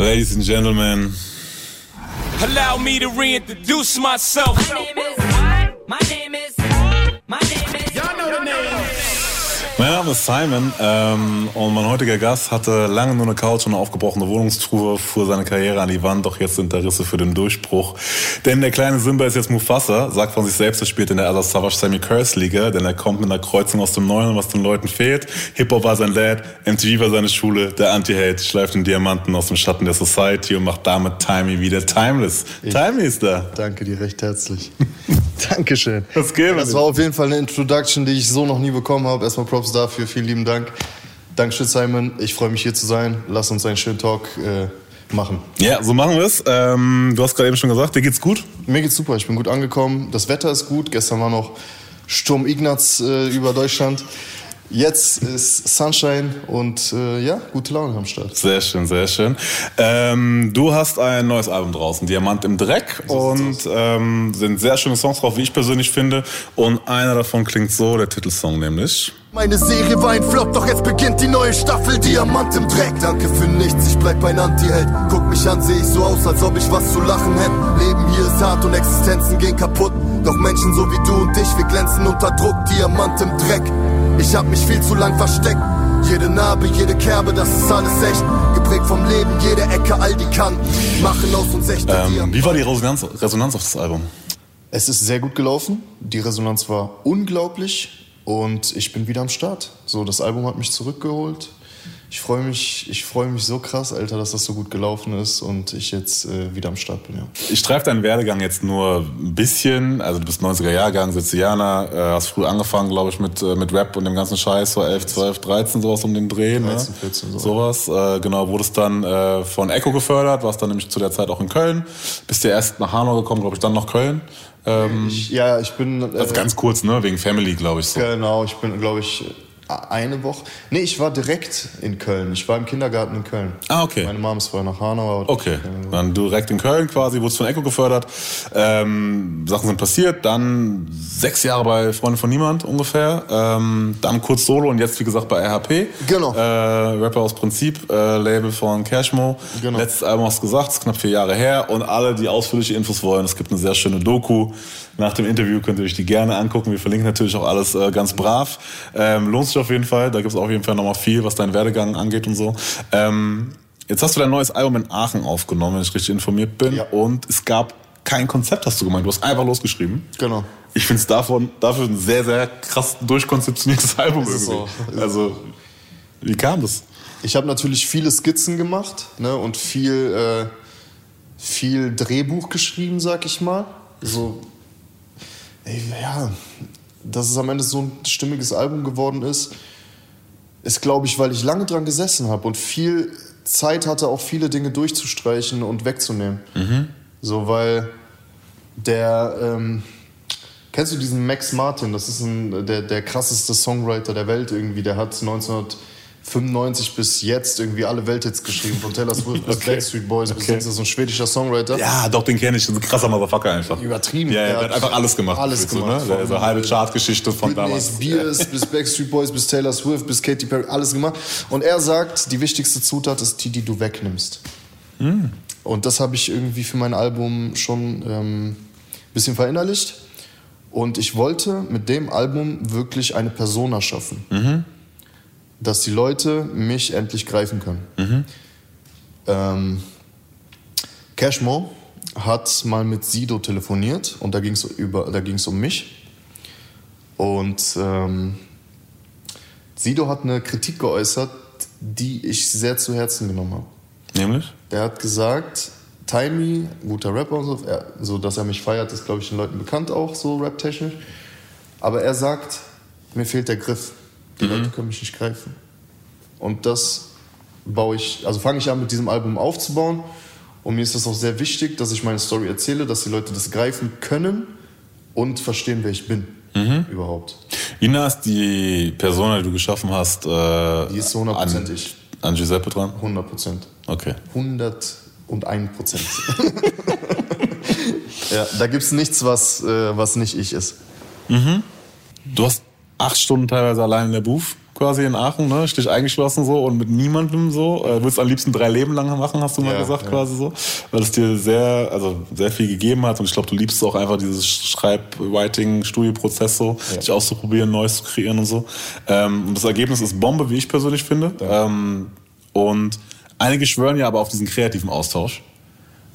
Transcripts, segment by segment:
Ladies and Gentlemen. Allow me to reintroduce myself. My name is. My name Name ist Simon ähm, und mein heutiger Gast hatte lange nur eine Couch und eine aufgebrochene Wohnungstruhe, fuhr seine Karriere an die Wand, doch jetzt sind da Risse für den Durchbruch. Denn der kleine Simba ist jetzt Mufasa, sagt von sich selbst, er spielt in der Other Savage Sammy Curse Liga, denn er kommt mit einer Kreuzung aus dem Neuen, was den Leuten fehlt. Hip-Hop war sein Dad, MTV war seine Schule, der Anti-Hate schleift den Diamanten aus dem Schatten der Society und macht damit Timey wieder timeless. Timey ist da. Danke dir recht herzlich. Dankeschön. Was geht, Das war auf jeden Fall eine Introduction, die ich so noch nie bekommen habe. Erstmal Props dafür, vielen lieben Dank. Dankeschön, Simon. Ich freue mich hier zu sein. Lass uns einen schönen Talk äh, machen. Ja, so machen wir es. Ähm, du hast gerade eben schon gesagt, dir geht's gut? Mir geht's super, ich bin gut angekommen. Das Wetter ist gut. Gestern war noch Sturm Ignaz äh, über Deutschland. Jetzt ist Sunshine und äh, ja, gute Laune am Start. Sehr schön, sehr schön. Ähm, du hast ein neues Album draußen, Diamant im Dreck. und ähm, sind sehr schöne Songs drauf, wie ich persönlich finde. Und einer davon klingt so, der Titelsong nämlich. Meine Serie war ein Flop, doch jetzt beginnt die neue Staffel Diamant im Dreck. Danke für nichts, ich bleib ein Anti-Held. Guck mich an, seh ich so aus, als ob ich was zu lachen hätte. Leben hier ist hart und Existenzen gehen kaputt. Doch Menschen so wie du und ich, wir glänzen unter Druck. Diamant im Dreck. Ich hab mich viel zu lang versteckt. Jede Narbe, jede Kerbe, das ist alles echt. Geprägt vom Leben, jede Ecke, all die Kanten. Machen aus uns echte Ähm, wie war die Resonanz, Resonanz auf das Album? Es ist sehr gut gelaufen. Die Resonanz war unglaublich und ich bin wieder am Start. So, das Album hat mich zurückgeholt. Ich freue mich, ich freue mich so krass, Alter, dass das so gut gelaufen ist und ich jetzt äh, wieder am Start bin. Ja. Ich streife deinen Werdegang jetzt nur ein bisschen. Also du bist 90er Jahrgang, Sizilianer, äh, hast früh angefangen, glaube ich, mit, äh, mit Rap und dem ganzen Scheiß, so 11, 12, 13, sowas um den Dreh. 13, ne? 14, so. Sowas. Äh, genau, wurdest dann äh, von Echo gefördert, warst dann nämlich zu der Zeit auch in Köln. Bist ja erst nach Hanau gekommen, glaube ich, dann nach Köln. Ähm, Ich, ja, ich bin. Äh, also ganz kurz, ne? Wegen Family, glaube ich. So. Genau, ich bin, glaube ich, eine Woche. Nee, ich war direkt in Köln. Ich war im Kindergarten in Köln. Ah, okay. Meine Mom ist vorher nach Hanau. Okay, dann direkt in Köln quasi, wurdest von Echo gefördert. Ähm, Sachen sind passiert, dann sechs Jahre bei Freunde von Niemand ungefähr, ähm, dann kurz Solo und jetzt wie gesagt bei RHP. Genau. Äh, Rapper aus Prinzip, äh, Label von Cashmo. Genau. Letztes Album hast du gesagt, ist knapp vier Jahre her und alle, die ausführliche Infos wollen, es gibt eine sehr schöne Doku. Nach dem Interview könnt ihr euch die gerne angucken. Wir verlinken natürlich auch alles äh, ganz brav. Ähm, lohnt sich auf jeden Fall. Da gibt es auf jeden Fall nochmal viel, was deinen Werdegang angeht und so. Ähm, jetzt hast du dein neues Album in Aachen aufgenommen, wenn ich richtig informiert bin. Ja. Und es gab kein Konzept, hast du gemeint. Du hast einfach losgeschrieben. Genau. Ich finde es dafür ein sehr, sehr krass durchkonzeptioniertes Album irgendwie. auch. Also, wie kam das? Ich habe natürlich viele Skizzen gemacht ne, und viel, äh, viel Drehbuch geschrieben, sag ich mal. So, ey, ja, dass es am Ende so ein stimmiges Album geworden ist, ist, glaube ich, weil ich lange dran gesessen habe und viel Zeit hatte, auch viele Dinge durchzustreichen und wegzunehmen. So, weil der, ähm, kennst du diesen Max Martin? Das ist ein, der, der krasseste Songwriter der Welt irgendwie. Der hat 1995 bis jetzt irgendwie alle Welthits geschrieben, von Taylor Swift bis Okay. Backstreet Boys bis Okay. jetzt. Das ist so ein schwedischer Songwriter. Ja, doch, den kenne ich. Ein krasser Motherfucker einfach. Übertrieben. Ja, ja, Er der hat einfach alles gemacht. Alles gemacht. So, ne? Eine halbe Chartgeschichte von Britney damals. Spears bis Backstreet Boys bis Taylor Swift bis Katy Perry, alles gemacht. Und er sagt, die wichtigste Zutat ist die, die du wegnimmst. Hm. Und das habe ich irgendwie für mein Album schon ähm, ein bisschen verinnerlicht. Und ich wollte mit dem Album wirklich eine Persona schaffen. Mhm. Dass die Leute mich endlich greifen können. Mhm. Ähm, Cashmo hat mal mit Sido telefoniert und da ging es da um mich. Und ähm, Sido hat eine Kritik geäußert, die ich sehr zu Herzen genommen habe. Nämlich? Der hat gesagt, Timey, guter Rapper und so, er, so dass er mich feiert, ist glaube ich den Leuten bekannt auch, so raptechnisch. Aber er sagt, mir fehlt der Griff. Die Leute können mich nicht greifen. Und das baue ich, also fange ich an mit diesem Album aufzubauen. Und mir ist das auch sehr wichtig, dass ich meine Story erzähle, dass die Leute das greifen können und verstehen, wer ich bin. Überhaupt. Wie nah ist die Persona, die du geschaffen hast, äh, Die ist so hundertprozentig. an, an Giuseppe dran? 100 Prozent. Okay. 101 Prozent. ja, da gibt es nichts, was, äh, was nicht ich ist. Du hast acht Stunden teilweise allein in der Booth quasi in Aachen, ne? Stich eingeschlossen so und mit niemandem so. Äh, würdest am liebsten drei Leben lang machen, hast du mal Ja, gesagt, ja. quasi so. Weil es dir sehr, also sehr viel gegeben hat und ich glaube, du liebst auch einfach dieses Schreib-Writing-Studioprozess so, dich auszuprobieren, Neues zu kreieren und so. Ähm, und das Ergebnis ist Bombe, wie ich persönlich finde. Ähm, und einige schwören ja aber auf diesen kreativen Austausch.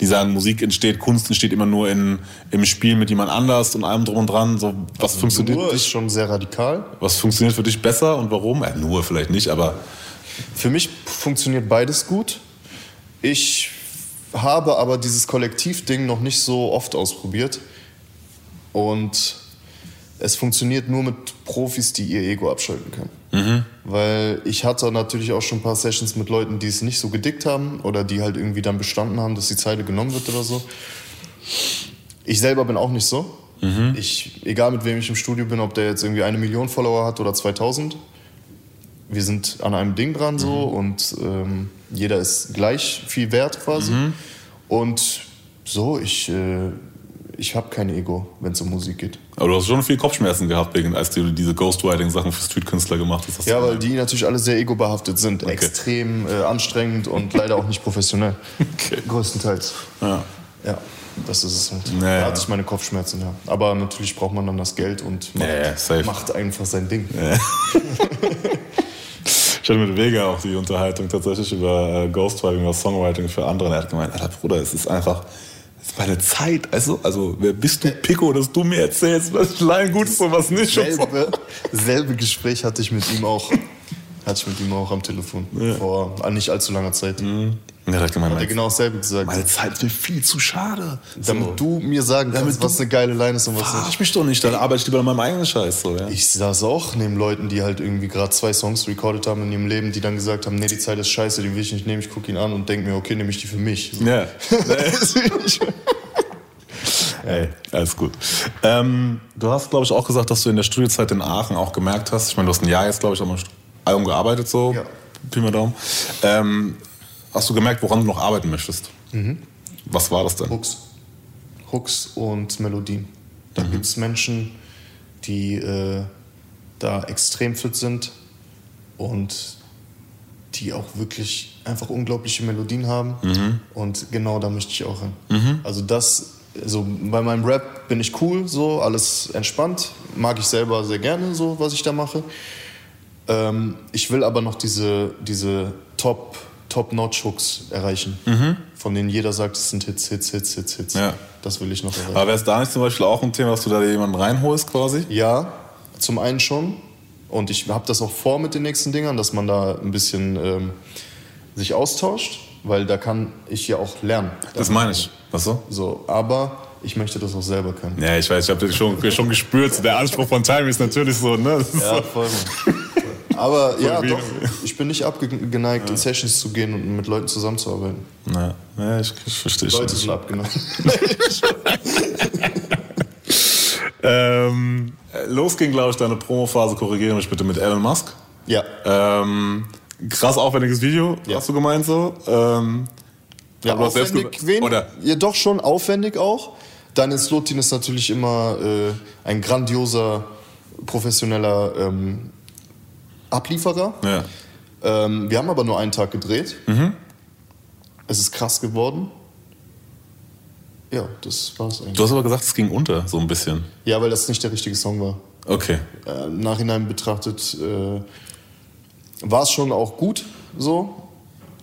Die sagen, Musik entsteht, Kunst entsteht immer nur in, im Spiel mit jemand anders und allem drum und dran. So, was funktioniert Nur für ist dich? schon sehr radikal. Was funktioniert für dich besser und warum? Äh, nur vielleicht nicht, aber Für mich funktioniert beides gut. Ich habe aber dieses Kollektivding noch nicht so oft ausprobiert. Und es funktioniert nur mit Profis, die ihr Ego abschalten können. Weil ich hatte natürlich auch schon ein paar Sessions mit Leuten, die es nicht so gedickt haben oder die halt irgendwie dann bestanden haben, dass die Zeile genommen wird oder so. Ich selber bin auch nicht so. Ich, egal mit wem ich im Studio bin, ob der jetzt irgendwie eine Million Follower hat oder 2000, wir sind an einem Ding dran so und ähm, jeder ist gleich viel wert quasi. Und so, ich, äh, ich habe kein Ego, wenn es um Musik geht. Aber du hast schon viel Kopfschmerzen gehabt, wegen, als du diese Ghostwriting-Sachen für Streetkünstler gemacht hast. Ja, weil die natürlich alle sehr egobehaftet sind. Extrem äh, anstrengend und leider auch nicht professionell. Okay. Größtenteils. Ja. Ja, das ist es halt. Naja. Da hatte ich meine Kopfschmerzen, ja. Aber natürlich braucht man dann das Geld und macht, Ja, ja, safe. macht einfach sein Ding. Ich hatte mit Vega auch die Unterhaltung tatsächlich über äh, Ghostwriting oder Songwriting für andere. Und er hat gemeint, Alter Bruder, es ist einfach, es ist meine Zeit. Also, also wer bist du, Pico, dass du mir erzählst, was klein gut ist und was nicht? Selbe, selbe Gespräch hatte ich mit ihm auch. Hatte ich mit ihm auch am Telefon. Vor äh, nicht allzu langer Zeit. Und er hat gemeint, Hat er meine, genau dasselbe gesagt. meine Zeit ist mir viel zu schade. Damit du mir sagen kannst, was eine geile Line ist und was nicht. mich doch nicht, dann arbeite ich lieber an meinem eigenen Scheiß. So, ja. Ich saß auch neben Leuten, die halt irgendwie gerade zwei Songs recorded haben in ihrem Leben, die dann gesagt haben, nee, die Zeit ist scheiße, die will ich nicht nehmen, ich gucke ihn an und denke mir, okay, nehme ich die für mich. So. Ja. Ey, alles gut. Ähm, du hast, glaube ich, auch gesagt, dass du in der Studiezeit in Aachen auch gemerkt hast, ich meine, du hast ein Jahr jetzt, glaube ich, am Album gearbeitet, so, Ja. Pi mal Daumen. Ähm, hast du gemerkt, woran du noch arbeiten möchtest? Mhm. Was war das denn? Hooks. Hooks und Melodien. Da Mhm. gibt es Menschen, die äh, da extrem fit sind und die auch wirklich einfach unglaubliche Melodien haben. Mhm. Und genau da möchte ich auch hin. Also das, also bei meinem Rap bin ich cool, so alles entspannt, mag ich selber sehr gerne, so was ich da mache. Ähm, ich will aber noch diese, diese Top, Top-Notch-Hooks erreichen, von denen jeder sagt, es sind Hits, Hits, Hits, Hits, Hits. Ja. Das will ich noch erreichen. Aber wäre es da nicht zum Beispiel auch ein Thema, dass du da jemanden reinholst quasi? Ja, zum einen schon. Und ich habe das auch vor mit den nächsten Dingern, dass man da ein bisschen ähm, sich austauscht, weil da kann ich ja auch lernen. Das meine ich. Was so? So, aber ich möchte das auch selber können. Ja, ich weiß, ich habe das schon, schon gespürt. Der Anspruch von Time ist natürlich so, ne? Das Ja, so. Aber ja, doch, ich bin nicht abgeneigt, in Sessions zu gehen und mit Leuten zusammenzuarbeiten. Ja, ja ich, ich verstehe schon. Leute sind abgeneigt. Ähm, los ging, glaube ich, deine Promophase, korrigiere mich bitte, mit Elon Musk. ja. Ähm, krass aufwendiges Video, Ja. hast du gemeint so. Ähm, Ja, aufwendig, wen? Oder? Ja, doch schon aufwendig auch. Daniel Slotin ist natürlich immer äh, ein grandioser, professioneller ähm, Ablieferer. Ja. Ähm, wir haben aber nur einen Tag gedreht. Mhm. Es ist krass geworden. Ja, das war's eigentlich. Du hast aber gesagt, es ging unter, so ein bisschen. Ja, weil das nicht der richtige Song war. Okay. Äh, Im Nachhinein betrachtet äh, war es schon auch gut so,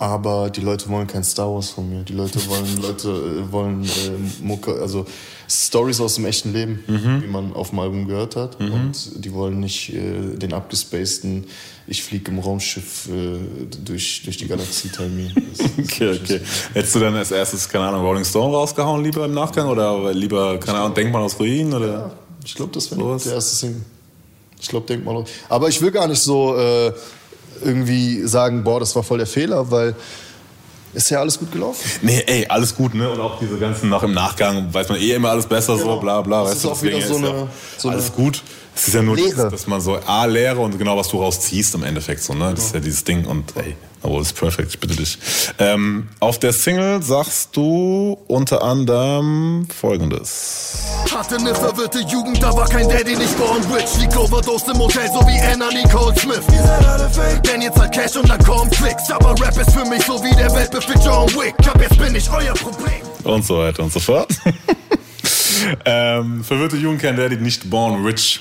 aber die Leute wollen kein Star Wars von mir. Die Leute wollen Leute äh, wollen äh, Mucke, also Stories aus dem echten Leben, Mhm. wie man auf dem Album gehört hat. Und die wollen nicht äh, den abgespaceden, ich fliege im Raumschiff äh, durch, durch die Galaxie Teil mir. Okay, okay. Hättest du dann als erstes, keine Ahnung, Rolling Stone rausgehauen, lieber im Nachgang? Oder lieber, keine Ahnung, Denkmal aus Ruinen? Oder? Ich glaube, das wäre der erste Single. Ich glaube, denk mal. Aber ich will gar nicht so äh, irgendwie sagen, boah, das war voll der Fehler, weil ist ja alles gut gelaufen. Nee, ey, alles gut, ne? Und auch diese ganzen nach im Nachgang weiß man eh immer alles besser, so Genau. bla bla. Das ist auch wieder so eine- so eine- alles gut. Es ist ja nur, Leere. dieses, dass man so A, Leere und genau, was du rausziehst im Endeffekt. So, ne? Das ist ja dieses Ding und ey, aber ist perfekt, ich bitte dich. Ähm, auf der Single sagst du unter anderem folgendes. Hatte ne verwirrte Jugend, da war kein Daddy, nicht born rich. Liegt overdosed im Hotel, so wie Anna Nicole Smith. Ihr seid alle fake, denn jetzt halt Cash und dann kommt Klicks. Aber Rap ist für mich so wie der Weltbefehl John Wick. Ab jetzt bin ich euer Problem. Und so weiter und so fort. ähm, verwirrte Jugend kein Daddy, nicht born rich.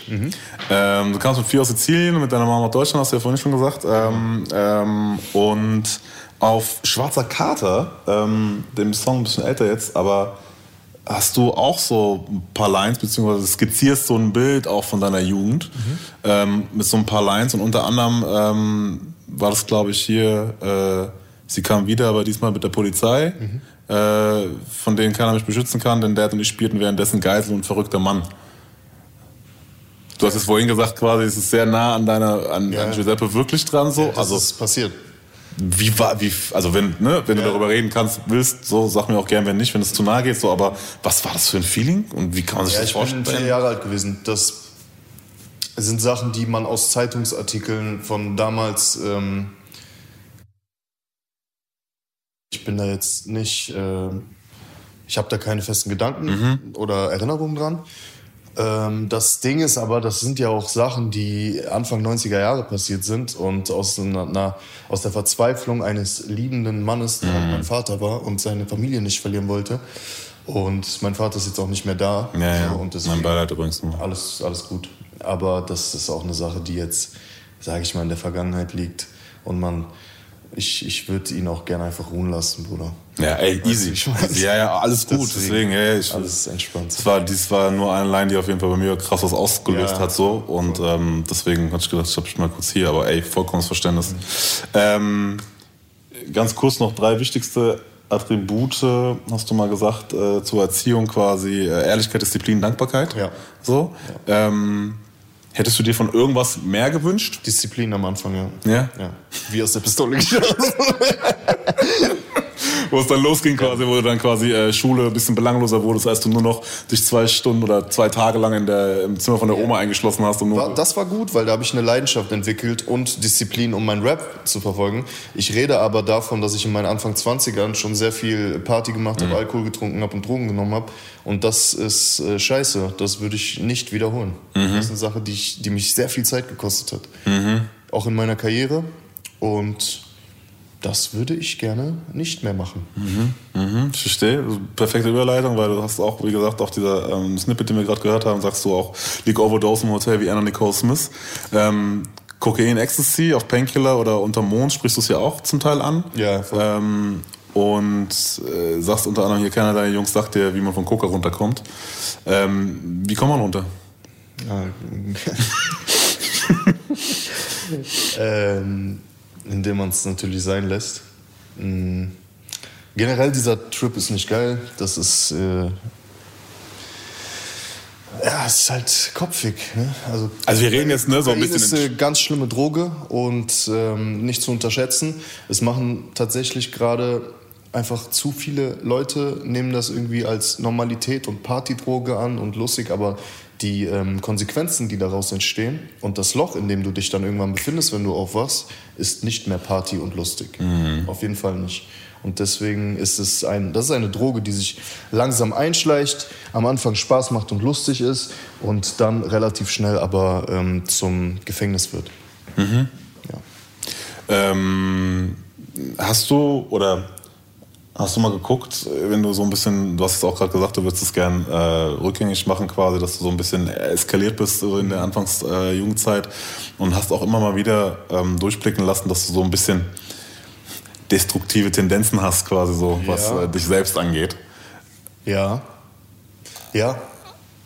Ähm, du kamst mit vier aus Sizilien, mit deiner Mama aus Deutschland, hast du ja vorhin schon gesagt. Ähm, ähm, und auf Schwarzer Kater, ähm, dem Song ein bisschen älter jetzt, aber hast du auch so ein paar Lines, beziehungsweise skizzierst so ein Bild auch von deiner Jugend ähm, mit so ein paar Lines und unter anderem ähm, war das, glaube ich, hier, äh, sie kam wieder, aber diesmal mit der Polizei, äh, von denen keiner mich beschützen kann, denn Dad und ich spielten währenddessen Geisel und verrückter Mann. Du hast es vorhin gesagt, quasi, es ist sehr nah an deiner, an, Ja. an Giuseppe wirklich dran, so. Das also, ist passiert. wie war, wie, also wenn, ne, wenn du Ja. darüber reden kannst, willst, so, sag mir auch gern, wenn nicht, wenn es zu nahe geht, so, aber was war das für ein Feeling und wie kann man sich Ja, das ich bin vorstellen? vier Jahre alt gewesen. Das sind Sachen, die man aus Zeitungsartikeln von damals. Ähm ich bin da jetzt nicht. Äh ich habe da keine festen Gedanken oder Erinnerungen dran. Ähm, das Ding ist aber, das sind ja auch Sachen, die Anfang 90er Jahre passiert sind und aus, einer, aus der Verzweiflung eines liebenden Mannes, der halt mein Vater war und seine Familie nicht verlieren wollte. Und mein Vater ist jetzt auch nicht mehr da. Ja, ja. Und mein Beileid übrigens alles, alles gut. Aber das ist auch eine Sache, die jetzt, sage ich mal, in der Vergangenheit liegt. Und man, ich, ich würde ihn auch gerne einfach ruhen lassen, Bruder. Ja, ey, easy. Ja, ja, alles gut, deswegen, Deswegen, ja, ja, ich, Alles entspannt. Das war, dies war nur eine Line, die auf jeden Fall bei mir krass was ausgelöst Ja. hat, so. Und ähm, deswegen hatte ich gedacht, ich hab mal kurz hier, aber ey, vollkommenes Verständnis. Ähm, ganz kurz noch drei wichtigste Attribute, hast du mal gesagt, äh, zur Erziehung quasi äh, Ehrlichkeit, Disziplin, Dankbarkeit. Ja. So. Ähm, hättest du dir von irgendwas mehr gewünscht? Disziplin am Anfang, ja. Ja? Ja. Wie aus der Pistole geschossen. Wo es dann losging quasi, wo du dann quasi äh, Schule ein bisschen belangloser wurdest, als du nur noch dich zwei Stunden oder zwei Tage lang in der, im Zimmer von der Oma eingeschlossen hast. Und nur War, das war gut, weil da habe ich eine Leidenschaft entwickelt und Disziplin, um meinen Rap zu verfolgen. Ich rede aber davon, dass ich in meinen Anfang 20ern schon sehr viel Party gemacht habe, Alkohol getrunken habe und Drogen genommen habe. Und das ist äh, scheiße. Das würde ich nicht wiederholen. Das ist eine Sache, die, ich, die mich sehr viel Zeit gekostet hat. Auch in meiner Karriere. Und das würde ich gerne nicht mehr machen. Mhm, ich verstehe. Perfekte Überleitung, weil du hast auch, wie gesagt, auch dieser ähm, Snippet, den wir gerade gehört haben, sagst du auch, League Overdose im Hotel wie Anna Nicole Smith. Ähm, Kokain, Ecstasy auf Painkiller oder unter Mond sprichst du es ja auch zum Teil an. Ja. Ähm, und äh, sagst unter anderem hier, keiner deiner Jungs sagt dir, wie man von Coca runterkommt. Ähm, wie kommt man runter? ähm, indem man es natürlich sein lässt. Mm. Generell dieser Trip ist nicht geil. Das ist äh, ja, es ist halt kopfig. Ne? Also, Also wir reden jetzt ne, so ein bisschen... ist eine ganz schlimme Droge und ähm, nicht zu unterschätzen. Es machen tatsächlich gerade einfach zu viele Leute, nehmen das irgendwie als Normalität und Partydroge an und lustig, aber die ähm, Konsequenzen, die daraus entstehen und das Loch, in dem du dich dann irgendwann befindest, wenn du aufwachst, ist nicht mehr Party und lustig. Auf jeden Fall nicht. Und deswegen ist es ein, das ist eine Droge, die sich langsam einschleicht, am Anfang Spaß macht und lustig ist und dann relativ schnell aber ähm, zum Gefängnis wird. Ja. Ähm, hast du oder hast du mal geguckt, wenn du so ein bisschen, du hast es auch gerade gesagt, du würdest es gern äh, rückgängig machen quasi, dass du so ein bisschen eskaliert bist in der Anfangsjugendzeit äh, und hast auch immer mal wieder ähm, durchblicken lassen, dass du so ein bisschen destruktive Tendenzen hast quasi so, was Ja. äh, dich selbst angeht. Ja. Ja.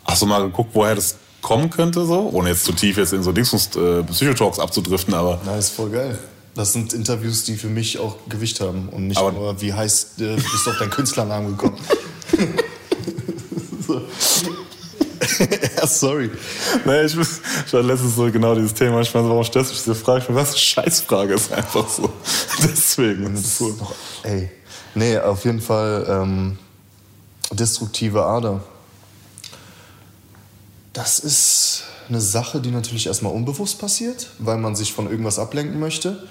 Hast du mal geguckt, woher das kommen könnte so, ohne jetzt zu tief jetzt in so Dings äh, Psychotalks abzudriften, aber Na, ist voll geil. Das sind Interviews, die für mich auch Gewicht haben und nicht Aber- nur, wie heißt, äh, bist du auf deinen Künstlernamen gekommen. so. ja, sorry. Nee, ich, ich hatte letztens so genau dieses Thema. Ich meine, warum stellst du diese Frage? Ich meine, was Scheißfrage ist einfach so. Deswegen. Das ist so. Doch, ey. Nee, auf jeden Fall ähm, destruktive Ader. Das ist. eine Sache, die natürlich erstmal unbewusst passiert, weil man sich von irgendwas ablenken möchte.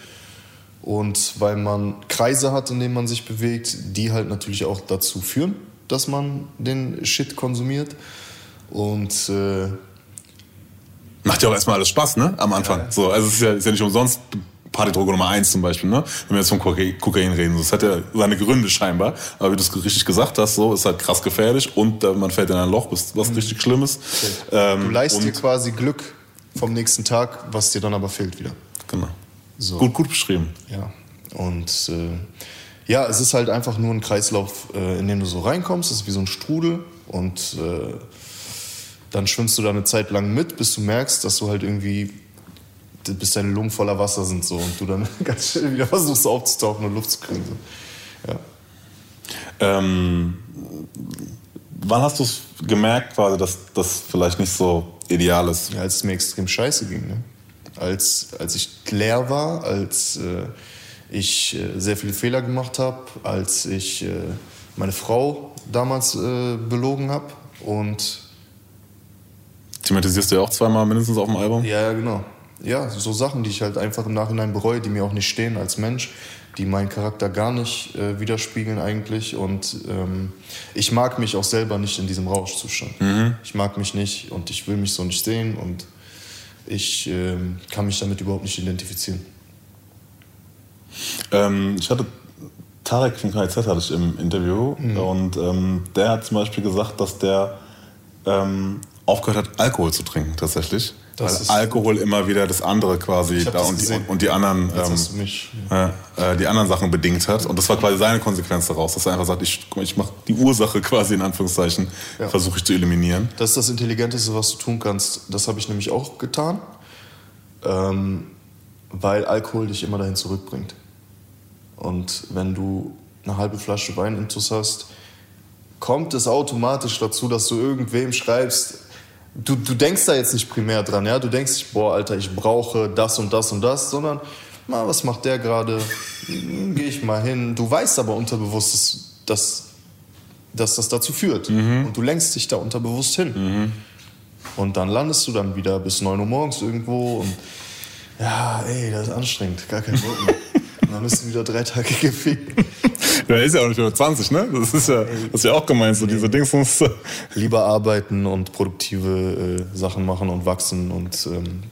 Und weil man Kreise hat, in denen man sich bewegt, die halt natürlich auch dazu führen, dass man den Shit konsumiert. Und äh, Macht ja auch erstmal alles Spaß, ne? Am Anfang. So, also es ist ja, ist ja nicht umsonst Partydroge Nummer eins zum Beispiel, ne? Wenn wir jetzt von Kokain, reden. Das hat ja seine Gründe scheinbar. Aber wie du es richtig gesagt hast, so ist halt krass gefährlich und äh, man fällt in ein Loch, was, was richtig Schlimmes. Ähm, du leist dir quasi Glück vom nächsten Tag, was dir dann aber fehlt wieder. Genau. So. Gut, gut beschrieben. Ja. Und äh, ja, es ist halt einfach nur ein Kreislauf, äh, in den du so reinkommst. Es ist wie so ein Strudel. Und äh, dann schwimmst du da eine Zeit lang mit, bis du merkst, dass du halt irgendwie, bis deine Lungen voller Wasser sind so und du dann ganz schnell wieder versuchst aufzutauchen und Luft zu kriegen. So. Ja. Ähm, wann hast du es gemerkt, quasi, dass das vielleicht nicht so ideal ist? Ja, als es mir extrem scheiße ging. Ne? Als, als ich leer war, als äh, ich äh, sehr viele Fehler gemacht habe, als ich äh, meine Frau damals äh, belogen habe und Thematisierst du ja auch zweimal mindestens auf dem Album? Ja, ja, genau. Ja, so Sachen, die ich halt einfach im Nachhinein bereue, die mir auch nicht stehen als Mensch, die meinen Charakter gar nicht äh, widerspiegeln eigentlich. Und ähm, ich mag mich auch selber nicht in diesem Rauschzustand. Ich mag mich nicht und ich will mich so nicht sehen und ich ähm, kann mich damit überhaupt nicht identifizieren. Ähm, ich hatte Tarek von KZ hatte ich im Interview Mhm. und ähm, der hat zum Beispiel gesagt, dass der ähm, aufgehört hat, Alkohol zu trinken tatsächlich. Das weil Alkohol immer wieder das andere quasi da und die, und die anderen ähm, äh, äh, die anderen Sachen bedingt hat. Und das war quasi seine Konsequenz daraus, dass er einfach sagt, ich, ich mache die Ursache quasi in Anführungszeichen, Ja. versuche ich zu eliminieren. Das ist das Intelligenteste, was du tun kannst. Das habe ich nämlich auch getan, ähm, weil Alkohol dich immer dahin zurückbringt. Und wenn du eine halbe Flasche Wein intus hast, kommt es automatisch dazu, dass du irgendwem schreibst, du, du denkst da jetzt nicht primär dran, ja? Du denkst boah, Alter, ich brauche das und das und das, sondern, na, was macht der gerade? Hm, Gehe ich mal hin. Du weißt aber unterbewusst, dass, dass, dass das dazu führt. Und du lenkst dich da unterbewusst hin. Und dann landest du dann wieder bis 9 Uhr morgens irgendwo und ja, ey, das ist anstrengend, gar kein Bock mehr. Dann du wieder drei Tage gefickt. Der ist ja auch nicht über 20, ne? Das ist ja, das ist ja auch gemeint, so diese Dings. Lieber arbeiten und produktive äh, Sachen machen und wachsen und ähm,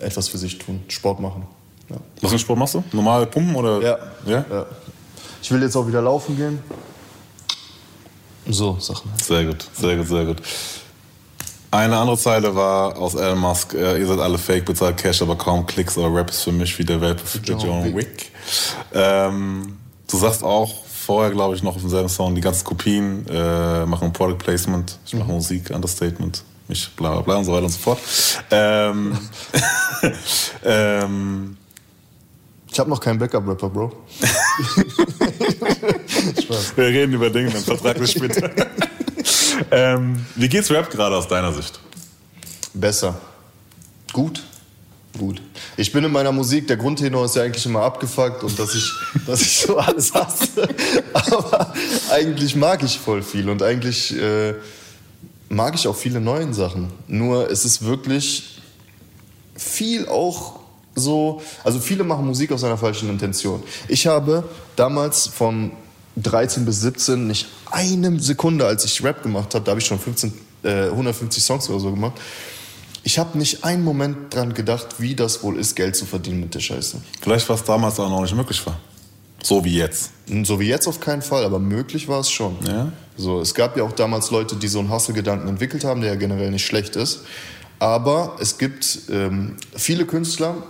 etwas für sich tun, Sport machen. Ja. Was für einen Sport machst du? Normal pumpen oder? Ja. Ja? ja. Ich will jetzt auch wieder laufen gehen. So, Sachen. Sehr gut, sehr gut, sehr gut. Eine andere Zeile war aus Elon Musk, äh, ihr seid alle fake, bezahlt Cash, aber kaum Klicks, aber Rap ist für mich wie der weltbefüllte John John Wick. Ähm, du sagst auch vorher, glaube ich, noch auf demselben Song, die ganzen Kopien äh, machen Product Placement, ich mache Musik, Understatement, mich bla bla bla und so weiter und so fort. Ähm, ähm, Ich habe noch keinen Backup-Rapper, Bro. wir reden über Dinge, dann vertraglich später. Ähm, wie geht's Rap gerade aus deiner Sicht? Besser. Gut. Gut. Ich bin in meiner Musik, der Grundtenor ist ja eigentlich immer abgefuckt und dass ich, dass ich so alles hasse. Aber eigentlich mag ich voll viel und eigentlich äh, mag ich auch viele neuen Sachen. Nur es ist wirklich viel auch so, also viele machen Musik aus einer falschen Intention. Ich habe damals von 13 bis 17 nicht eine Sekunde, als ich Rap gemacht habe, da habe ich schon 15, äh, 150 Songs oder so gemacht. Ich habe nicht einen Moment dran gedacht, wie das wohl ist, Geld zu verdienen mit der Scheiße. Vielleicht was damals auch noch nicht möglich war. So wie jetzt. So wie jetzt auf keinen Fall, aber möglich war es schon. Ja. So, es gab ja auch damals Leute, die so einen Hustle-Gedanken entwickelt haben, der ja generell nicht schlecht ist. Aber es gibt ähm, viele Künstler,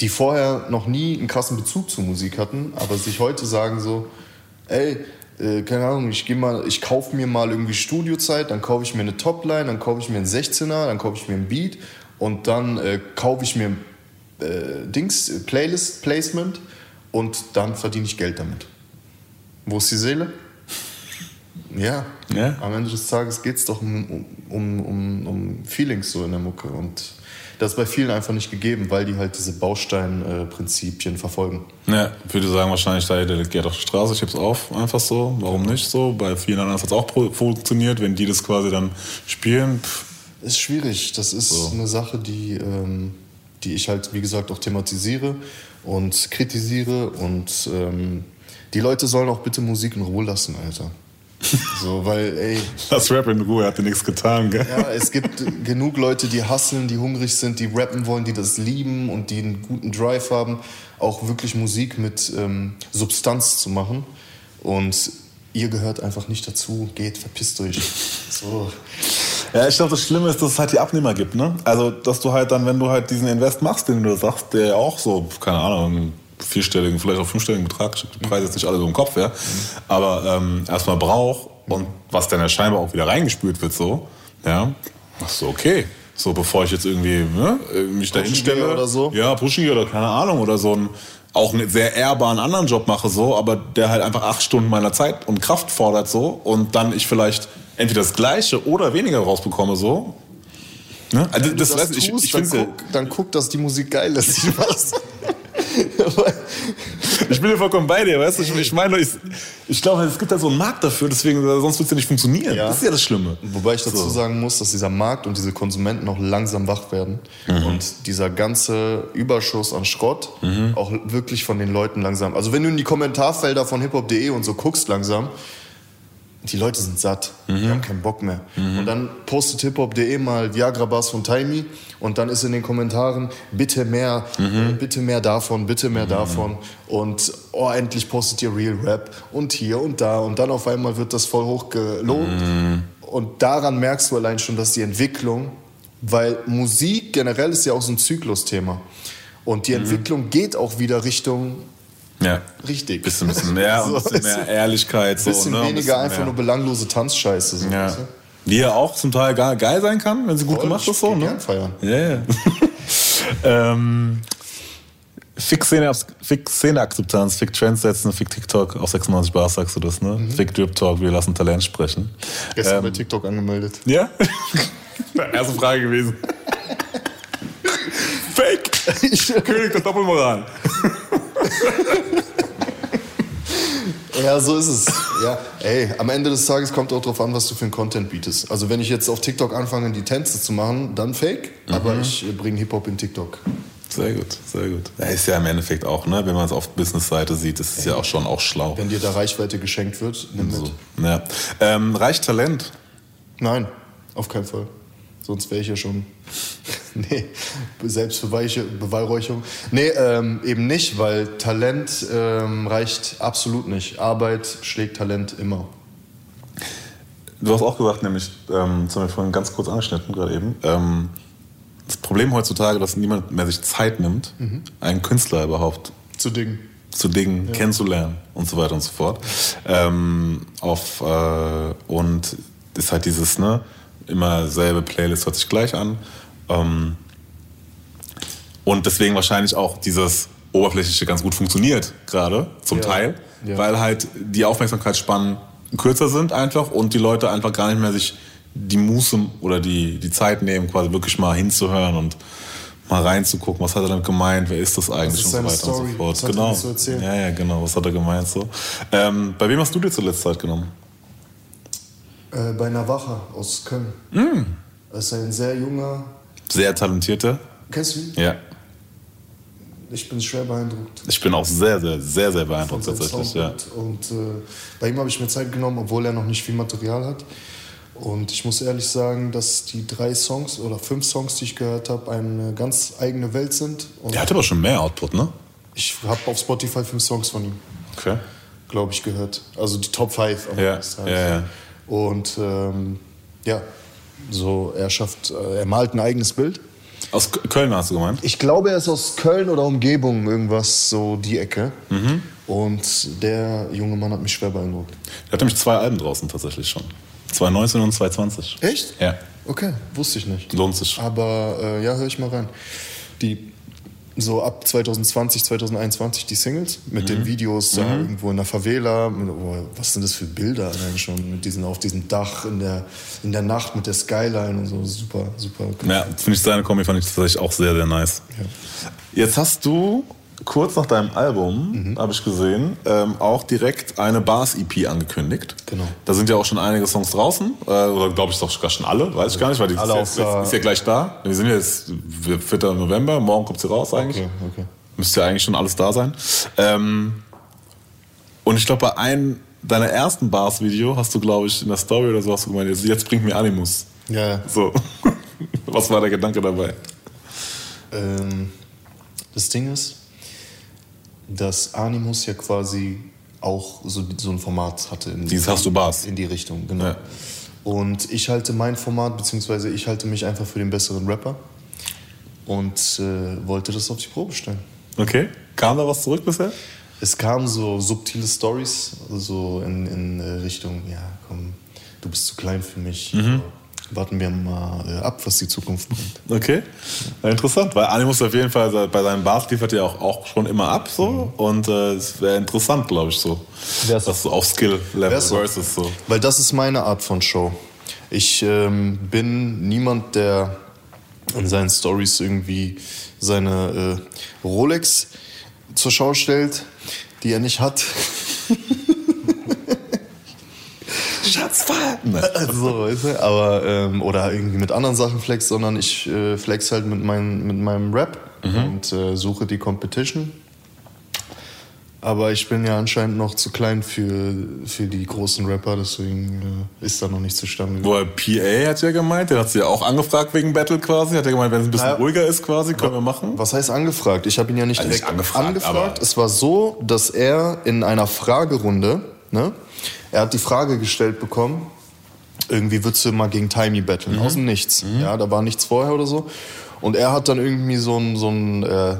die vorher noch nie einen krassen Bezug zur Musik hatten, aber sich heute sagen so, ey, äh, keine Ahnung, ich geh mal, ich kaufe mir mal irgendwie Studiozeit, dann kaufe ich mir eine Topline, dann kaufe ich mir einen 16er, dann kaufe ich mir einen Beat und dann äh, kaufe ich mir äh, Dings, Playlist Placement und dann verdiene ich Geld damit. Wo ist die Seele? Ja, Ja. am Ende des Tages geht es doch um, um, um, um Feelings so in der Mucke und das ist bei vielen einfach nicht gegeben, weil die halt diese Bausteinprinzipien verfolgen. Ja, würde sagen wahrscheinlich, da der geht auf die Straße, ich heb's auf, einfach so. Warum nicht so? Bei vielen anderen hat es auch funktioniert, wenn die das quasi dann spielen. Pff, Ist schwierig. Das ist eine Sache, die, ähm, die ich halt, wie gesagt, auch thematisiere und kritisiere. Und ähm, die Leute sollen auch bitte Musik in Ruhe lassen, Alter. So, weil, ey, Das Rap in Ruhe hat dir nichts getan, gell? ja, es gibt genug Leute, die hasseln, die hungrig sind, die rappen wollen, die das lieben und die einen guten Drive haben, auch wirklich Musik mit ähm, Substanz zu machen. Und ihr gehört einfach nicht dazu. Geht, verpisst euch. So. Ja, ich glaube, das Schlimme ist, dass es halt die Abnehmer gibt, ne? Also, dass du halt dann, wenn du halt diesen Invest machst, den du sagst, der auch so, keine Ahnung, vierstelligen, vielleicht auch fünfstelligen Betrag, ich die Preise jetzt nicht alle so im Kopf, ja, aber ähm, erstmal braucht und was dann ja scheinbar auch wieder reingespült wird, so, ja, ach so, okay. So, bevor ich jetzt irgendwie ne, mich da hinstelle. oder so? Ja, pushen oder keine Ahnung, oder so einen auch einen sehr ehrbaren anderen Job mache, so, aber der halt einfach acht Stunden meiner Zeit und Kraft fordert, so, und dann ich vielleicht entweder das Gleiche oder weniger rausbekomme, so. Ne? Also, das, du weiß ich, ich, tust, dann, finde guck, dann guck, dass die Musik geil ist. Ich bin ja vollkommen bei dir, weißt du? Ich, ich meine, ich, ich glaube, es gibt da so einen Markt dafür, deswegen, sonst wird es ja nicht funktionieren. Ja. Das ist ja das Schlimme. Wobei ich dazu sagen muss, dass dieser Markt und diese Konsumenten auch langsam wach werden und dieser ganze Überschuss an Schrott auch wirklich von den Leuten langsam. Also wenn du in die Kommentarfelder von hiphop.de und so guckst langsam, die Leute sind satt, die haben keinen Bock mehr. Und dann postet hiphop.de mal Viagra Bars von Taimi und dann ist in den Kommentaren bitte mehr, äh, bitte mehr davon, bitte mehr davon. Und oh, endlich postet ihr Real Rap und hier und da. Und dann auf einmal wird das voll hoch gelobt und daran merkst du allein schon, dass die Entwicklung, weil Musik generell ist ja auch so ein Zyklusthema. Und die Entwicklung geht auch wieder Richtung Ja. richtig. Bisschen, bisschen mehr, So, ein bisschen mehr Ehrlichkeit. So, bisschen ne? Ein weniger bisschen einfach mehr. nur belanglose Tanzscheiße. So, Ja. Die ja auch zum Teil geil sein kann, wenn sie gut Voll, gemacht ist. So, ne? gern feiern. Ja, ja. ähm, Fick Szene, Fick Szene-Akzeptanz, Fick Trends setzen, Fick TikTok, auf 96 Bars sagst du das, ne? Mhm. Fick Drip Talk, wir lassen Talent sprechen. Gestern Ähm, bei TikTok angemeldet. Ja? Erste Frage gewesen. Fake! König der Doppelmoral. Ja, so ist es. Ja, ey, am Ende des Tages kommt auch drauf an, was du für einen Content bietest. Also wenn ich jetzt auf TikTok anfange, die Tänze zu machen, dann fake. Aber Mhm. ich äh, bringe Hip-Hop in TikTok. Sehr gut, sehr gut. Ja, ist ja im Endeffekt auch, ne? Wenn man es auf Business-Seite sieht, ist es ja auch schon auch schlau. Wenn dir da Reichweite geschenkt wird, nimm mit. So, ja. ähm, reicht Talent. Nein, auf keinen Fall. Sonst wäre ich ja schon. nee, Selbstbeweihräucherung. Nee, ähm, eben nicht, weil Talent ähm, reicht absolut nicht. Arbeit schlägt Talent immer. Du hast auch gesagt, nämlich, ähm, das haben wir vorhin ganz kurz angeschnitten, gerade eben. Ähm, das Problem heutzutage, dass niemand mehr sich Zeit nimmt, einen Künstler überhaupt Zu Dingen. zu dingen, kennenzulernen und so weiter und so fort. Ähm, auf, äh, und ist halt dieses, ne, immer selbe Playlist hört sich gleich an. Ähm, und deswegen wahrscheinlich auch dieses Oberflächliche ganz gut funktioniert, gerade zum Ja. Teil, Ja. weil halt die Aufmerksamkeitsspannen kürzer sind einfach und die Leute einfach gar nicht mehr sich die Muße oder die, die Zeit nehmen, quasi wirklich mal hinzuhören und mal reinzugucken, was hat er damit gemeint, wer ist das eigentlich ist und so weiter und Story? so fort. Was genau. Ja, ja, genau, was hat er gemeint so. Ähm, bei wem hast du dir zuletzt Zeit genommen? Äh, bei Navaja aus Köln. Mm. Das ist ein sehr junger. Sehr talentierter. Kennst du ihn? Ja. Ich bin schwer beeindruckt. Ich bin auch sehr, sehr, sehr, sehr beeindruckt tatsächlich. Ja. Und äh, bei ihm habe ich mir Zeit genommen, obwohl er noch nicht viel Material hat. Und ich muss ehrlich sagen, dass die drei Songs oder fünf Songs, die ich gehört habe, eine ganz eigene Welt sind. Und Der hat aber schon mehr Output, ne? ich habe auf Spotify fünf Songs von ihm, Okay. glaube ich, gehört. Also die Top 5 am Ja, ja, ja. Und ähm, ja, so er schafft, äh, er malt ein eigenes Bild. Aus Köln hast du gemeint? Ich glaube, er ist aus Köln oder Umgebung, irgendwas so die Ecke. Mhm. Und der junge Mann hat mich schwer beeindruckt. Der hat nämlich zwei Alben draußen tatsächlich schon. 2019 und 2020. Echt? Ja. Okay, wusste ich nicht. Lohnt sich. Aber äh, ja, höre ich mal rein. Die so ab 2020, 2021 die Singles mit Mhm. den Videos da irgendwo in der Favela. Oh, was sind das für Bilder allein schon mit diesen auf diesem Dach in der in der Nacht mit der Skyline und so super super. Ja, finde ich seine Kombi fand ich tatsächlich auch sehr, sehr nice. Jetzt hast du kurz nach deinem Album, habe ich gesehen, ähm, auch direkt eine Bars-EP angekündigt. Genau. Da sind ja auch schon einige Songs draußen. Äh, oder glaube ich sogar schon alle, weiß ich gar nicht, weil die ist, ja, außer- ist, ja gleich da. Wir sind ja jetzt 4. November, morgen kommt sie raus eigentlich. Okay, okay. Müsste ja eigentlich schon alles da sein. Ähm, und ich glaube, bei einem deiner ersten Bars-Video hast du, glaube ich, in der Story oder so hast du gemeint, jetzt, jetzt bringt mir Animus. Ja, ja. So. Was war der Gedanke dabei? Ähm, das Ding ist, dass Animus ja quasi auch so, so ein Format hatte. In, Dieses Hast du Bars. In die Richtung, genau. Ja. Und ich halte mein Format, beziehungsweise ich halte mich einfach für den besseren Rapper und äh, wollte das auf die Probe stellen. Okay. Kam da was zurück bisher? Es kamen so subtile Stories, so in, in äh, Richtung, ja, komm, du bist zu klein für mich. Mhm. Warten wir mal äh, ab, was die Zukunft bringt. Okay. Ja, interessant, weil Animus auf jeden Fall bei seinen Bars liefert ja auch, auch schon immer ab so und äh, es wäre interessant, glaube ich, so. Wär's Das so auf Skill-Level versus so. Weil das ist meine Art von Show. Ich ähm, bin niemand, der in seinen Stories irgendwie seine äh, Rolex zur Schau stellt, die er nicht hat. Ne. so, weißt du? Aber, ähm, oder irgendwie mit anderen Sachen flex, sondern ich äh, flex halt mit, mein, mit meinem Rap und äh, suche die Competition. Aber ich bin ja anscheinend noch zu klein für, für die großen Rapper, deswegen äh, ist da noch nicht zustande gekommen. Wo PA hat ja gemeint, der hat sie ja auch angefragt wegen Battle quasi. Hat er gemeint, wenn es ein bisschen Naja. ruhiger ist quasi, können wir machen. Was heißt angefragt? Ich habe ihn ja nicht Also direkt angefragt, aber- Es war so, dass er in einer Fragerunde, ne, er hat die Frage gestellt bekommen, irgendwie würdest du mal gegen Timey battlen, aus dem Nichts. Ja, da war nichts vorher oder so. Und er hat dann irgendwie so ein, so ein, äh,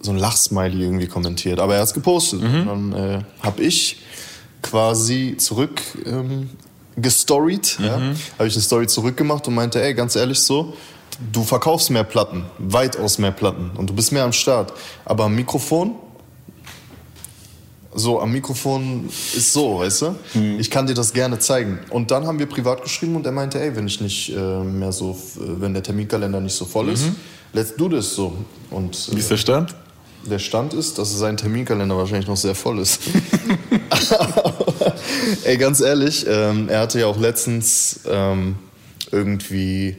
so ein Lachsmiley irgendwie kommentiert. Aber er hat es gepostet. Und dann äh, habe ich quasi zurück ähm, gestoried. Ja? Habe ich eine Story zurückgemacht und meinte, ey, ganz ehrlich so, du verkaufst mehr Platten, weitaus mehr Platten und du bist mehr am Start. Aber am Mikrofon, so am Mikrofon ist so, weißt du? Ich kann dir das gerne zeigen. Und dann haben wir privat geschrieben und er meinte, ey, wenn ich nicht äh, mehr so, äh, wenn der Terminkalender nicht so voll ist, let's do this so. Und Wie ist der Stand? der Stand ist, dass sein Terminkalender wahrscheinlich noch sehr voll ist. Ey, ganz ehrlich, ähm, er hatte ja auch letztens ähm, irgendwie.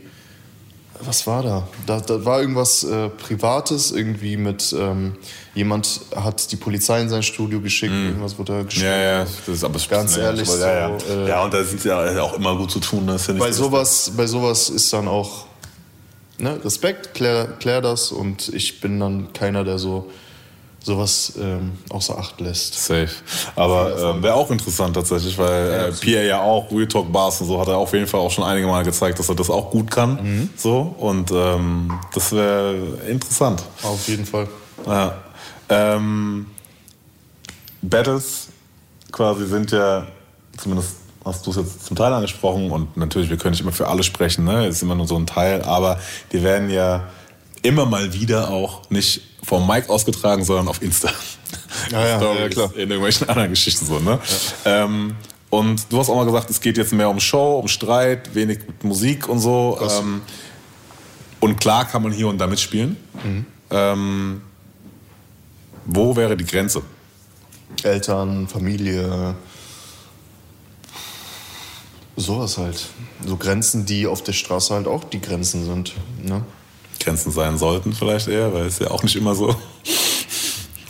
Was war da? Da, da war irgendwas äh, Privates, irgendwie mit. Ähm, jemand hat die Polizei in sein Studio geschickt, irgendwas wurde da geschickt. Ja, ja, das ist aber Ganz ehrlich, aber, ja, ja. so, äh, ja, und da sind ja auch immer gut zu tun. Das ja Bei sowas, bei sowas ist dann auch ne, Respekt, klär, klär das und ich bin dann keiner, der so sowas ähm, außer Acht lässt. Safe. Aber ähm, wäre auch interessant tatsächlich, weil äh, Pierre ja auch, Real Talk Bars und so, hat er auf jeden Fall auch schon einige Mal gezeigt, dass er das auch gut kann. Mhm. So, und ähm, das wäre interessant. Auf jeden Fall. Ja. Ähm, Battles quasi sind ja, zumindest hast du es jetzt zum Teil angesprochen und natürlich, wir können nicht immer für alle sprechen, ne? ist immer nur so ein Teil, aber die werden ja immer mal wieder auch nicht vom Mic ausgetragen, sondern auf Insta. Ja, ja, Stories, ja, klar. In irgendwelchen anderen Geschichten so, ne? Ähm, und du hast auch mal gesagt, es geht jetzt mehr um Show, um Streit, wenig mit Musik und so. Ähm, und klar kann man hier und da mitspielen. Mhm. Ähm, wo wäre die Grenze? Eltern, Familie, sowas halt. So Grenzen, die auf der Straße halt auch die Grenzen sind. Ne? Grenzen sein sollten vielleicht eher, weil es ja auch nicht immer so.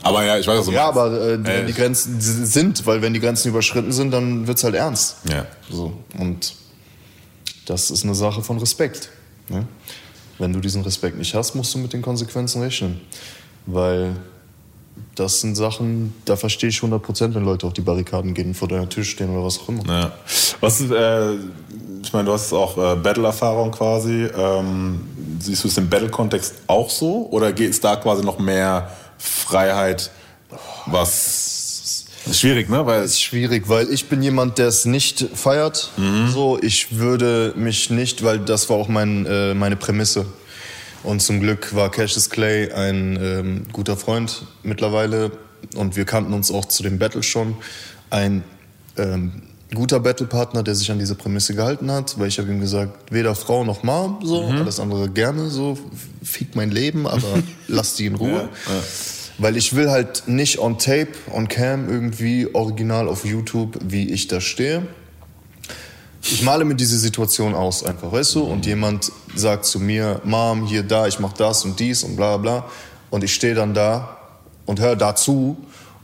Aber ja, ich weiß, was du Ja, aber äh, die, Äh, die Grenzen sind, weil wenn die Grenzen überschritten sind, dann wird's halt ernst. Ja. So. Und das ist eine Sache von Respekt. Ne? Wenn du diesen Respekt nicht hast, musst du mit den Konsequenzen rechnen. Weil das sind Sachen, da verstehe ich 100%, wenn Leute auf die Barrikaden gehen, vor deiner Tür stehen oder was auch immer. Ja. Was ist, äh, ich meine, du hast auch äh, Battle-Erfahrung quasi. Ähm, siehst du es im Battle-Kontext auch so? Oder geht es da quasi noch mehr Freiheit, was ist schwierig, ne? Weil Das ist schwierig, weil ich bin jemand, der es nicht feiert. So, ich würde mich nicht, weil das war auch mein, äh, meine Prämisse. Und zum Glück war Cassius Clay ein ähm, guter Freund mittlerweile und wir kannten uns auch zu dem Battle schon. Ein ähm, guter Battlepartner, der sich an diese Prämisse gehalten hat, weil ich habe ihm gesagt, weder Frau noch Mom, so, alles andere gerne, so, fick mein Leben, aber lass die in Ruhe. Weil ich will halt nicht on tape, on cam irgendwie original auf YouTube, wie ich da stehe. Ich male mir diese Situation aus einfach, weißt du? Und jemand sagt zu mir, Mom, hier, da, ich mach das und dies und bla bla. Und ich stehe dann da und höre dazu.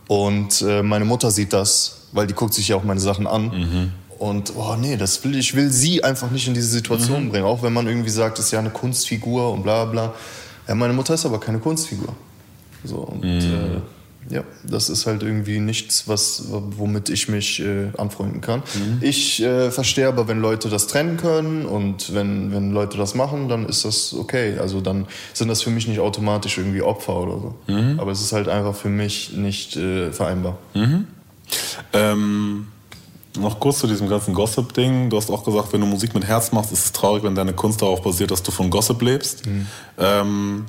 Und äh, meine Mutter sieht das, weil die guckt sich ja auch meine Sachen an. Und oh nee, das will, ich will sie einfach nicht in diese Situation bringen. Auch wenn man irgendwie sagt, das ist ja eine Kunstfigur und bla bla. Ja, meine Mutter ist aber keine Kunstfigur. So, und äh, ja, das ist halt irgendwie nichts, was, womit ich mich äh, anfreunden kann. Ich äh, verstehe aber, wenn Leute das trennen können und wenn, wenn Leute das machen, dann ist das okay. Also dann sind das für mich nicht automatisch irgendwie Opfer oder so. Aber es ist halt einfach für mich nicht äh, vereinbar. Ähm, noch kurz zu diesem ganzen Gossip-Ding. Du hast auch gesagt, wenn du Musik mit Herz machst, ist es traurig, wenn deine Kunst darauf basiert, dass du von Gossip lebst. Ähm,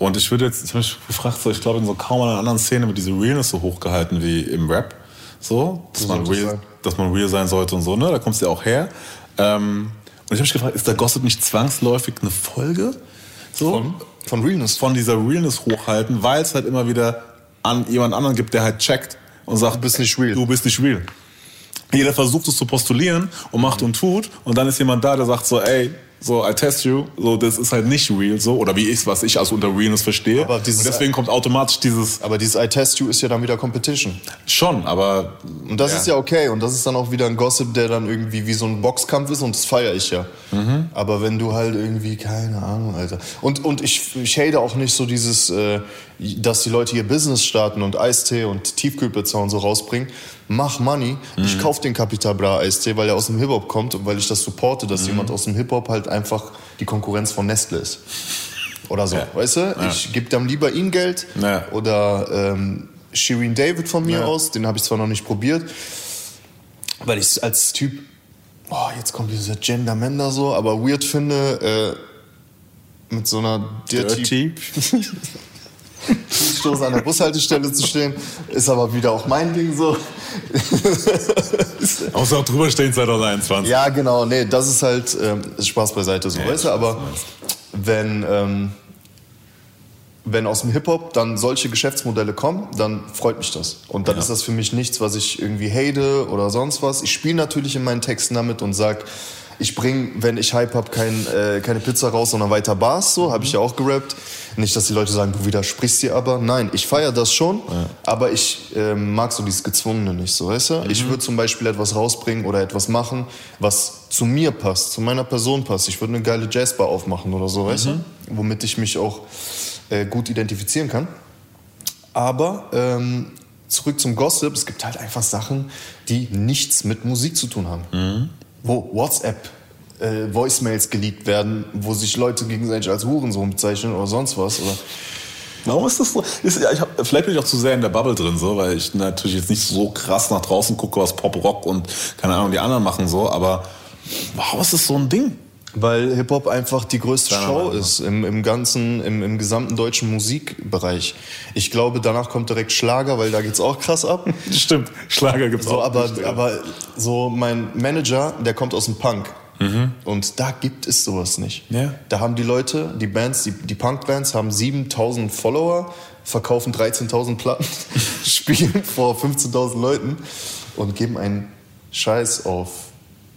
und ich würde jetzt, ich habe mich gefragt, so, ich glaube, in so kaum einer anderen Szene wird diese Realness so hochgehalten wie im Rap. So, dass, So man, real, sein. dass man real sein sollte und so, ne? Da kommst du ja auch her. Ähm, und ich habe mich gefragt, ist der Gossip nicht zwangsläufig eine Folge? So? Von, von Realness. von dieser Realness hochhalten, weil es halt immer wieder an jemand anderen gibt, der halt checkt und sagt, Du bist nicht real. Du bist nicht real. Jeder versucht es zu postulieren und macht und tut und dann ist jemand da, der sagt so, ey, so, I test you, so, das ist halt nicht real, so, oder wie ich was ich als unter Realness verstehe. Aber dieses- und deswegen kommt automatisch dieses, Aber dieses I test you ist ja dann wieder Competition. schon, aber, Und das ist ja okay. Und das ist dann auch wieder ein Gossip, der dann irgendwie wie so ein Boxkampf ist und das feiere ich ja. Aber wenn du halt irgendwie, keine Ahnung, Alter. Und, und ich, ich hate auch nicht so dieses, äh, dass die Leute ihr Business starten und Eistee und Tiefkühlpizza und so rausbringen. Mach Money. Ich kauf den Capital Bra Eistee, weil er aus dem Hip-Hop kommt und weil ich das supporte, dass jemand aus dem Hip-Hop halt einfach die Konkurrenz von Nestle ist. Oder so, Ja. weißt du? Ich gebe dann lieber ihm Geld Ja. oder ähm, Shirin David von mir Ja. aus, den habe ich zwar noch nicht probiert, weil ich als Typ, oh, jetzt kommt dieser Gender Mender so, aber weird finde, äh, mit so einer Dirty, Stoß an der Bushaltestelle zu stehen, ist aber wieder auch mein Ding so. außer auch drüber stehen 2021. Ja, genau, nee, das ist halt ähm, Spaß beiseite so, weißt du, aber wenn, ähm, wenn aus dem Hip-Hop dann solche Geschäftsmodelle kommen, dann freut mich das. Und dann Ja. ist das für mich nichts, was ich irgendwie hate oder sonst was. Ich spiele natürlich in meinen Texten damit und sag, ich bring, wenn ich Hype hab, kein, äh, keine Pizza raus, sondern weiter Bars, so, habe ich ja auch gerappt. Nicht, dass die Leute sagen, du widersprichst dir aber. Nein, ich feiere das schon, aber ich ähm, mag so dieses Gezwungene nicht, so, weißt du? Ich würde zum Beispiel etwas rausbringen oder etwas machen, was zu mir passt, zu meiner Person passt. Ich würde eine geile Jazzbar aufmachen oder so, weißt du? Womit ich mich auch äh, gut identifizieren kann. Aber ähm, zurück zum Gossip, es gibt halt einfach Sachen, die nichts mit Musik zu tun haben. Wo WhatsApp äh, Voicemails geleakt werden, wo sich Leute gegenseitig als Hurensohn bezeichnen oder sonst was. Oder Warum ist das so? Ist, ja, ich hab, vielleicht bin ich auch zu sehr in der Bubble drin, so, weil ich natürlich jetzt nicht so krass nach draußen gucke, was Pop, Rock und keine Ahnung, die anderen machen so, aber warum ist das so ein Ding? Weil Hip-Hop einfach die größte Deiner Show ist im, im ganzen, im, im gesamten deutschen Musikbereich. Ich glaube, danach kommt direkt Schlager, weil da geht's auch krass ab. Stimmt, Schlager gibt's So, auch. aber, nicht, aber so mein Manager, der kommt aus dem Punk. Und da gibt es sowas nicht. Mhm. Ja. Da haben die Leute, die Bands, die, die Punk-Bands haben 7000 Follower, verkaufen 13.000 Platten, spielen vor 15.000 Leuten und geben einen Scheiß auf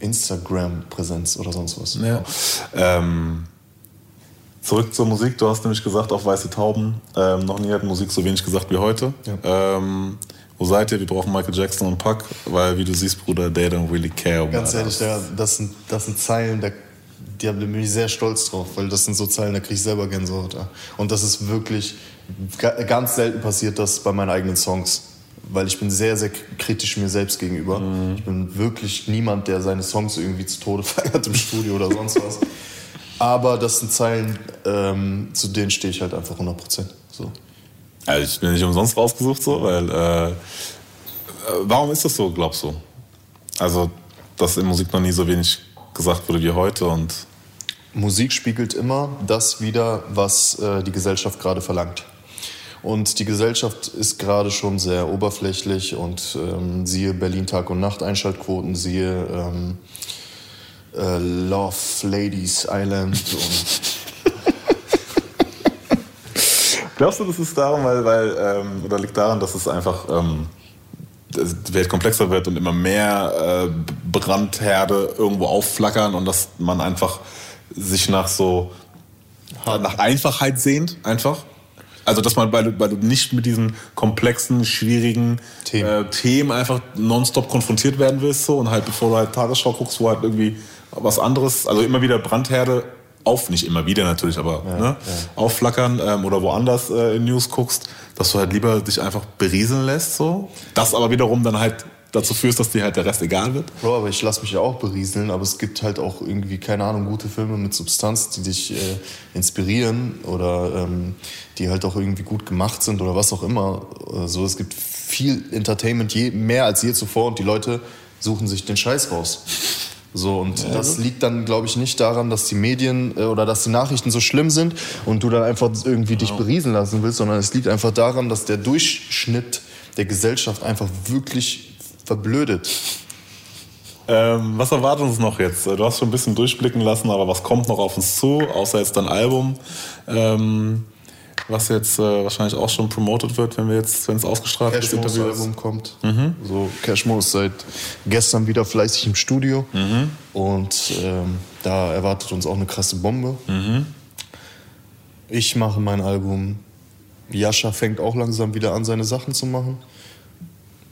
Instagram-Präsenz oder sonst was. Ja. Ähm, zurück zur Musik. Du hast nämlich gesagt, auf Weiße Tauben, ähm, noch nie hat Musik so wenig gesagt wie heute. Ähm, wo seid ihr? Wir brauchen Michael Jackson und Puck, weil, wie du siehst, Bruder, they don't really care. about Ganz ehrlich, da, das, sind, das sind Zeilen, da, die bin ich sehr stolz drauf, weil das sind so Zeilen, da kriege ich selber Gänsehaut. ja. Und das ist wirklich ga- ganz selten passiert, das bei meinen eigenen Songs. Weil ich bin sehr, sehr kritisch mir selbst gegenüber. Ich bin wirklich niemand, der seine Songs irgendwie zu Tode feiert im Studio oder sonst was. Aber das sind Zeilen, ähm, zu denen stehe ich halt einfach 100 Prozent. So. Also ich bin nicht umsonst rausgesucht, so, weil. Äh, warum ist das so, glaubst du? Also, dass in Musik noch nie so wenig gesagt wurde wie heute und. Musik spiegelt immer das wider, was äh, die Gesellschaft gerade verlangt. Und die Gesellschaft ist gerade schon sehr oberflächlich und ähm, siehe Berlin Tag und Nacht Einschaltquoten, siehe ähm, äh, Love Ladies Island Glaubst du, das ist darum, weil, weil ähm, oder liegt daran, dass es einfach ähm, die Welt komplexer wird und immer mehr äh, Brandherde irgendwo aufflackern und dass man einfach sich nach so nach Einfachheit sehnt, einfach? Also, dass man, weil du, weil du nicht mit diesen komplexen, schwierigen Themen. Äh, Themen einfach nonstop konfrontiert werden willst, so und halt bevor du halt Tagesschau guckst, wo halt irgendwie was anderes, also immer wieder Brandherde auf, nicht immer wieder natürlich, aber ne, aufflackern ähm, oder woanders äh, in News guckst, dass du halt lieber dich einfach berieseln lässt, so. Das aber wiederum dann halt dazu führst, dass dir halt der Rest egal wird. Bro, aber ich lasse mich ja auch berieseln, aber es gibt halt auch irgendwie, keine Ahnung, gute Filme mit Substanz, die dich äh, inspirieren oder ähm, die halt auch irgendwie gut gemacht sind oder was auch immer. Also es gibt viel Entertainment, je, mehr als je zuvor und die Leute suchen sich den Scheiß raus. So, und das liegt dann, glaube ich, nicht daran, dass die Medien äh, oder dass die Nachrichten so schlimm sind und du dann einfach irgendwie dich berieseln lassen willst, sondern es liegt einfach daran, dass der Durchschnitt der Gesellschaft einfach wirklich verblödet. Ähm, was erwartet uns noch jetzt? Du hast schon ein bisschen durchblicken lassen, aber was kommt noch auf uns zu, außer jetzt dein Album, ähm, was jetzt äh, wahrscheinlich auch schon promoted wird, wenn wir jetzt, wenn es ausgestrahlt ist, Cashmo's Interview ist. Album kommt. So, Cashmo ist seit gestern wieder fleißig im Studio und ähm, da erwartet uns auch eine krasse Bombe. Ich mache mein Album. Jascha fängt auch langsam wieder an, seine Sachen zu machen.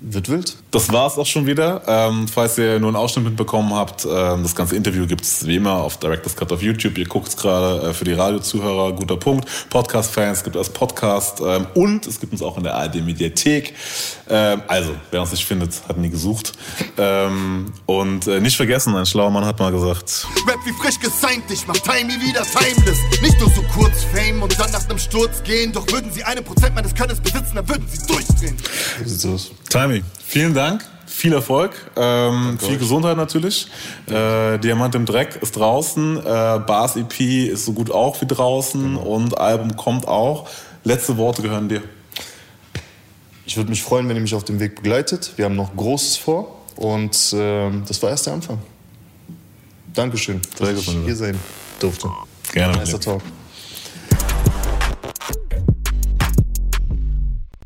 Wird wild. Das war's auch schon wieder. Ähm, falls ihr nur einen Ausschnitt mitbekommen habt, ähm, das ganze Interview gibt's wie immer auf Director's Cut auf YouTube. Ihr guckt's gerade äh, für die Radiozuhörer, guter Punkt. Podcast-Fans gibt es als Podcast ähm, und es gibt uns auch in der ARD-Mediathek. Ähm, also, wer uns nicht findet, hat nie gesucht. Ähm, und äh, nicht vergessen, ein schlauer Mann hat mal gesagt, Rap wie frisch gesigned, ich mach Timey wieder timeless. Nicht nur so kurz Fame und dann nach nem Sturz gehen. Doch würden sie einen Prozent meines Könnens besitzen, dann würden sie durchdrehen. So sieht's aus. Timey, vielen Dank. Viel Erfolg, ähm, viel Gesundheit natürlich. Äh, Diamant im Dreck ist draußen, äh, Bars EP ist so gut auch wie draußen und Album kommt auch. Letzte Worte gehören dir. Ich würde mich freuen, wenn ihr mich auf dem Weg begleitet. Wir haben noch Großes vor und ähm, das war erst der Anfang. Dankeschön, dass Sehr ich hier sein durfte. Gerne. Nicer Talk.